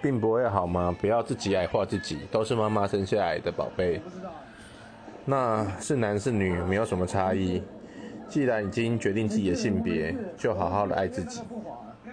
并不会好吗？不要自己矮化自己都是妈妈生下来的宝贝。那是男是女没有什么差异。既然已经决定自己的性别就好好的爱自己。